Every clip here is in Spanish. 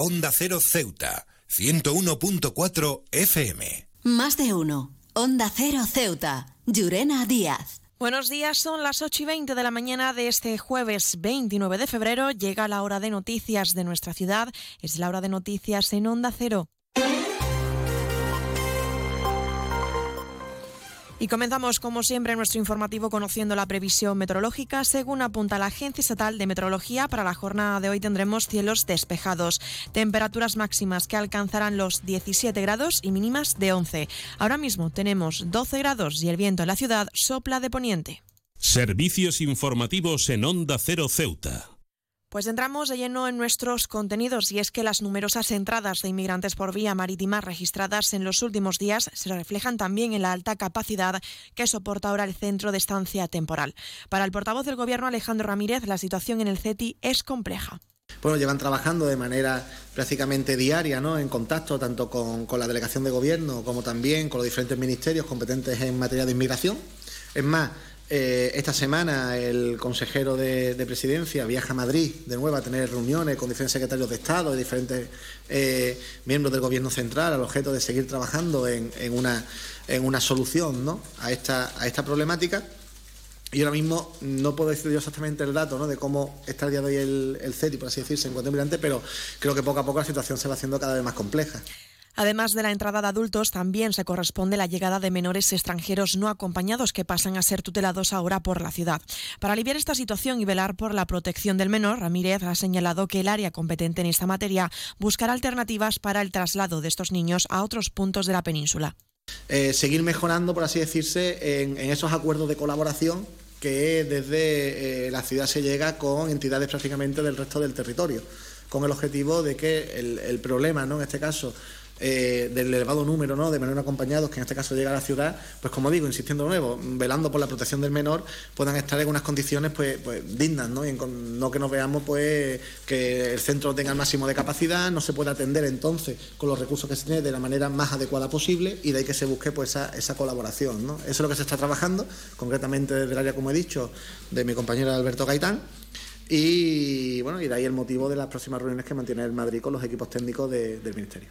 Onda Cero Ceuta, 101.4 FM. Más de uno. Onda Cero Ceuta, Llurena Díaz. Buenos días, son las 8 y 20 de la mañana de este jueves 29 de febrero. Llega la hora de noticias de nuestra ciudad. Es la hora de noticias en Onda Cero. Y comenzamos, como siempre, nuestro informativo conociendo la previsión meteorológica. Según apunta la Agencia Estatal de Meteorología, para la jornada de hoy tendremos cielos despejados, temperaturas máximas que alcanzarán los 17 grados y mínimas de 11. Ahora mismo tenemos 12 grados y el viento en la ciudad sopla de poniente. Servicios informativos en Onda Cero Ceuta. Pues entramos de lleno en nuestros contenidos y es que las numerosas entradas de inmigrantes por vía marítima registradas en los últimos días se reflejan también en la alta capacidad que soporta ahora el centro de estancia temporal. Para el portavoz del Gobierno Alejandro Ramírez, la situación en el CETI es compleja. Bueno, llevan trabajando de manera prácticamente diaria, ¿no? En contacto tanto con, con la delegación de gobierno como también con los diferentes ministerios competentes en materia de inmigración. Es más, eh, esta semana el consejero de, Presidencia viaja a Madrid de nuevo a tener reuniones con diferentes secretarios de Estado y diferentes eh, miembros del Gobierno central al objeto de seguir trabajando en, una, en una, solución ¿no? a, esta, a esta problemática. Y ahora mismo no puedo decir yo exactamente el dato ¿no? de cómo está el día de hoy el, el CETI, por así decirse, en cuanto a pero creo que poco a poco la situación se va haciendo cada vez más compleja. Además de la entrada de adultos, también se corresponde la llegada de menores extranjeros no acompañados que pasan a ser tutelados ahora por la ciudad. Para aliviar esta situación y velar por la protección del menor, Ramírez ha señalado que el área competente en esta materia buscará alternativas para el traslado de estos niños a otros puntos de la península. Eh, seguir mejorando, por así decirse, en, esos acuerdos de colaboración que desde eh, la ciudad se llega con entidades prácticamente del resto del territorio, con el objetivo de que el, el problema, ¿no? en este caso, eh, del elevado número de menores acompañados, que en este caso llega a la ciudad, pues como digo, insistiendo de nuevo, velando por la protección del menor, puedan estar en unas condiciones pues, pues dignas, ¿no? Y no que nos veamos pues que el centro tenga el máximo de capacidad, no se puede atender entonces con los recursos que se tiene de la manera más adecuada posible y de ahí que se busque pues esa, esa colaboración, ¿no? Eso es lo que se está trabajando, concretamente desde el área, como he dicho, de mi compañero Alberto Gaitán. Y bueno, y de ahí el motivo de las próximas reuniones que mantiene el Madrid con los equipos técnicos del Ministerio.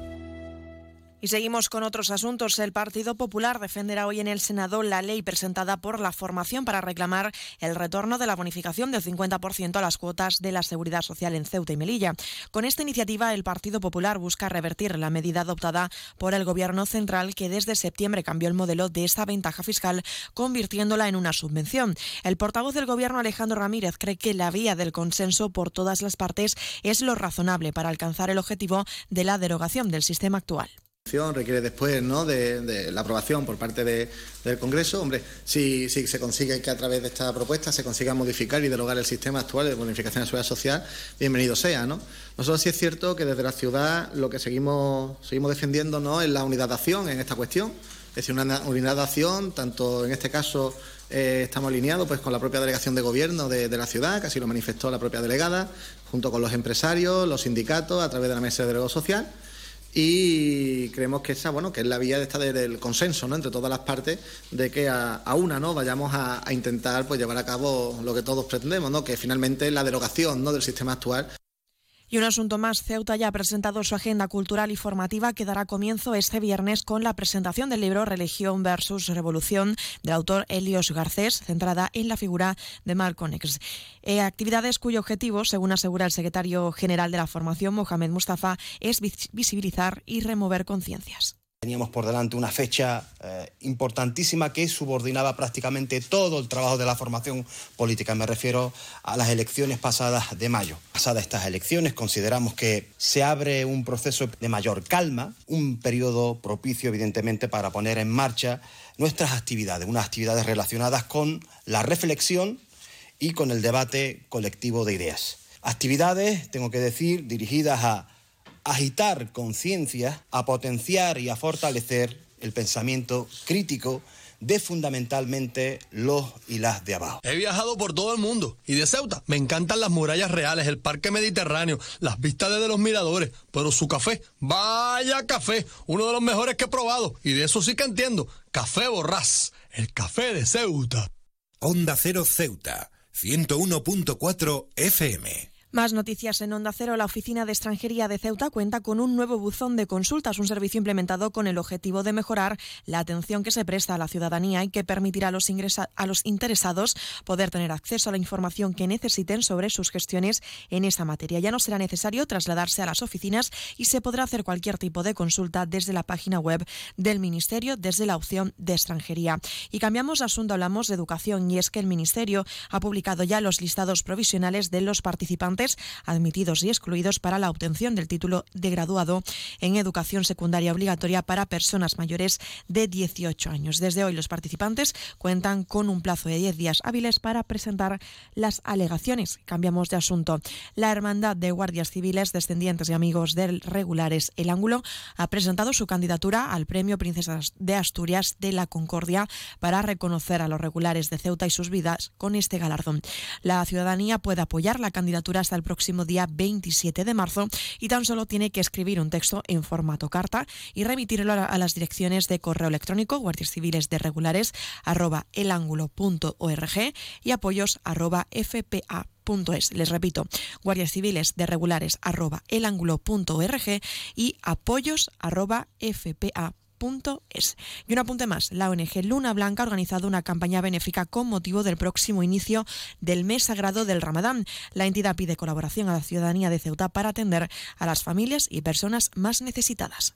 Y seguimos con otros asuntos. El Partido Popular defenderá hoy en el Senado la ley presentada por la formación para reclamar el retorno de la bonificación del 50% a las cuotas de la seguridad social en Ceuta y Melilla. Con esta iniciativa, el Partido Popular busca revertir la medida adoptada por el Gobierno central que desde septiembre cambió el modelo de esta ventaja fiscal, convirtiéndola en una subvención. El portavoz del Gobierno, Alejandro Ramírez, cree que la vía del consenso por todas las partes es lo razonable para alcanzar el objetivo de la derogación del sistema actual requiere después ¿no? de, la aprobación por parte del Congreso. Hombre, si, si, se consigue que a través de esta propuesta se consiga modificar y derogar el sistema actual de bonificación de seguridad social, bienvenido sea. ¿no? Nosotros sí es cierto que desde la ciudad lo que seguimos, seguimos defendiendo ¿no? es la unidad de acción en esta cuestión. Es decir, una unidad de acción, tanto en este caso eh, estamos alineados pues, con la propia delegación de gobierno de, de, la ciudad, que así lo manifestó la propia delegada, junto con los empresarios, los sindicatos, a través de la mesa de diálogo social y creemos que esa bueno que es la vía de esta del consenso ¿no? entre todas las partes de que a, una no vayamos a, a, intentar pues llevar a cabo lo que todos pretendemos ¿no? que finalmente la derogación ¿no? del sistema actual y un asunto más, Ceuta ya ha presentado su agenda cultural y formativa que dará comienzo este viernes con la presentación del libro Religión versus Revolución del autor Helios Garcés, centrada en la figura de Malcolm X. Eh, actividades cuyo objetivo, según asegura el secretario general de la formación, Mohamed Mustafa, es visibilizar y remover conciencias. Teníamos por delante una fecha eh, importantísima que subordinaba prácticamente todo el trabajo de la formación política. Me refiero a las elecciones pasadas de mayo. Pasadas estas elecciones consideramos que se abre un proceso de mayor calma, un periodo propicio evidentemente para poner en marcha nuestras actividades, unas actividades relacionadas con la reflexión y con el debate colectivo de ideas. Actividades, tengo que decir, dirigidas a agitar conciencia, a potenciar y a fortalecer el pensamiento crítico de fundamentalmente los y las de abajo. He viajado por todo el mundo y de Ceuta me encantan las murallas reales, el parque mediterráneo, las vistas desde los miradores, pero su café, vaya café, uno de los mejores que he probado y de eso sí que entiendo, café borrás, el café de Ceuta. Onda Cero Ceuta, 101.4 FM. Más noticias en Onda Cero. La Oficina de Extranjería de Ceuta cuenta con un nuevo buzón de consultas, un servicio implementado con el objetivo de mejorar la atención que se presta a la ciudadanía y que permitirá a los, a los interesados poder tener acceso a la información que necesiten sobre sus gestiones en esa materia. Ya no será necesario trasladarse a las oficinas y se podrá hacer cualquier tipo de consulta desde la página web del Ministerio, desde la opción de extranjería. Y cambiamos de asunto, hablamos de educación y es que el Ministerio ha publicado ya los listados provisionales de los participantes admitidos y excluidos para la obtención del título de graduado en educación secundaria obligatoria para personas mayores de 18 años. Desde hoy los participantes cuentan con un plazo de 10 días hábiles para presentar las alegaciones. Cambiamos de asunto. La Hermandad de Guardias Civiles, descendientes y amigos del regulares El Ángulo, ha presentado su candidatura al Premio Princesas de Asturias de la Concordia para reconocer a los regulares de Ceuta y sus vidas con este galardón. La ciudadanía puede apoyar la candidatura el próximo día 27 de marzo y tan solo tiene que escribir un texto en formato carta y remitirlo a las direcciones de correo electrónico guardias civiles de regulares arroba elangulo.org y apoyos arroba fpa Les repito, guardias civiles de regulares arroba elangulo.org y apoyos arroba fpa y un apunte más, la ONG Luna Blanca ha organizado una campaña benéfica con motivo del próximo inicio del mes sagrado del Ramadán. La entidad pide colaboración a la ciudadanía de Ceuta para atender a las familias y personas más necesitadas.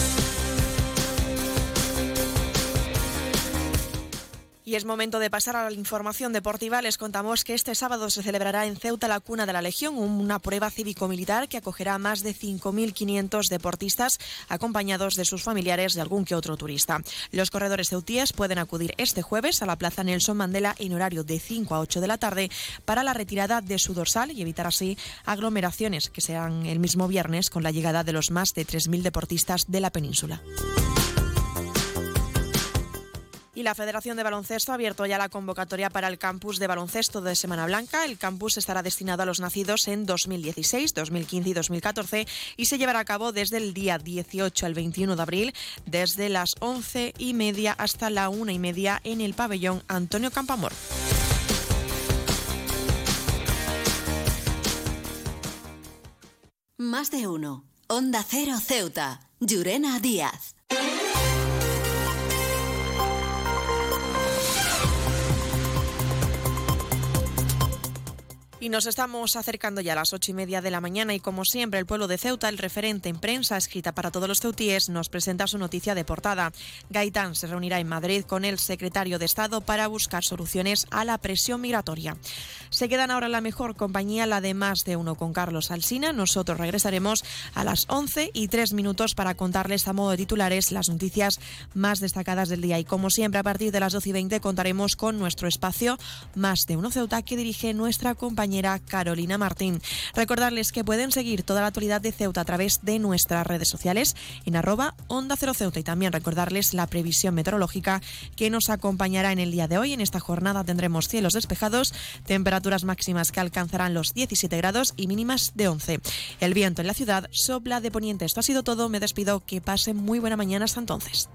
Y es momento de pasar a la información deportiva. Les contamos que este sábado se celebrará en Ceuta la Cuna de la Legión, una prueba cívico-militar que acogerá a más de 5.500 deportistas acompañados de sus familiares y algún que otro turista. Los corredores ceutíes pueden acudir este jueves a la Plaza Nelson Mandela en horario de 5 a 8 de la tarde para la retirada de su dorsal y evitar así aglomeraciones que serán el mismo viernes con la llegada de los más de 3.000 deportistas de la península. Y la Federación de Baloncesto ha abierto ya la convocatoria para el campus de baloncesto de Semana Blanca. El campus estará destinado a los nacidos en 2016, 2015 y 2014 y se llevará a cabo desde el día 18 al 21 de abril, desde las 11 y media hasta la una y media en el pabellón Antonio Campamor. Más de uno. Onda Cero Ceuta. Llurena Díaz. Y nos estamos acercando ya a las ocho y media de la mañana y como siempre el pueblo de Ceuta, el referente en prensa escrita para todos los ceutíes, nos presenta su noticia de portada. Gaitán se reunirá en Madrid con el secretario de Estado para buscar soluciones a la presión migratoria. Se quedan ahora la mejor compañía, la de más de uno con Carlos Alsina. Nosotros regresaremos a las once y tres minutos para contarles a modo de titulares las noticias más destacadas del día. Y como siempre, a partir de las doce y veinte contaremos con nuestro espacio Más de uno Ceuta que dirige nuestra compañía Carolina Martín. Recordarles que pueden seguir toda la actualidad de Ceuta a través de nuestras redes sociales en arroba Onda Cero Ceuta y también recordarles la previsión meteorológica que nos acompañará en el día de hoy. En esta jornada tendremos cielos despejados, temperaturas máximas que alcanzarán los 17 grados y mínimas de 11. El viento en la ciudad sopla de poniente. Esto ha sido todo. Me despido. Que pasen muy buena mañana hasta entonces.